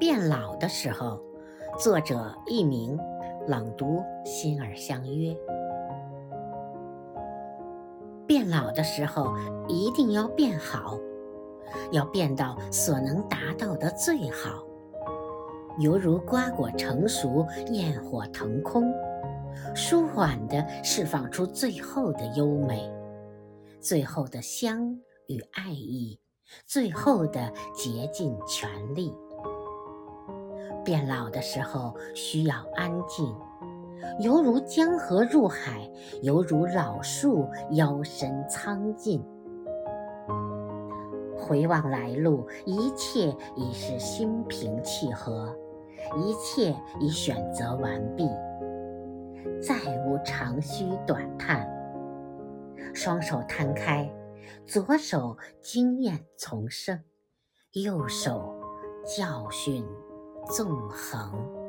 变老的时候，作者佚名，朗读心儿相约。变老的时候，一定要变好，要变到所能达到的最好，犹如瓜果成熟，焰火腾空，舒缓地释放出最后的优美，最后的香与爱意，最后的竭尽全力。变老的时候需要安静，犹如江河入海，犹如老树腰身苍劲。回望来路，一切已是心平气和，一切已选择完毕，再无长吁短叹。双手摊开，左手经验丛生，右手教训。纵横。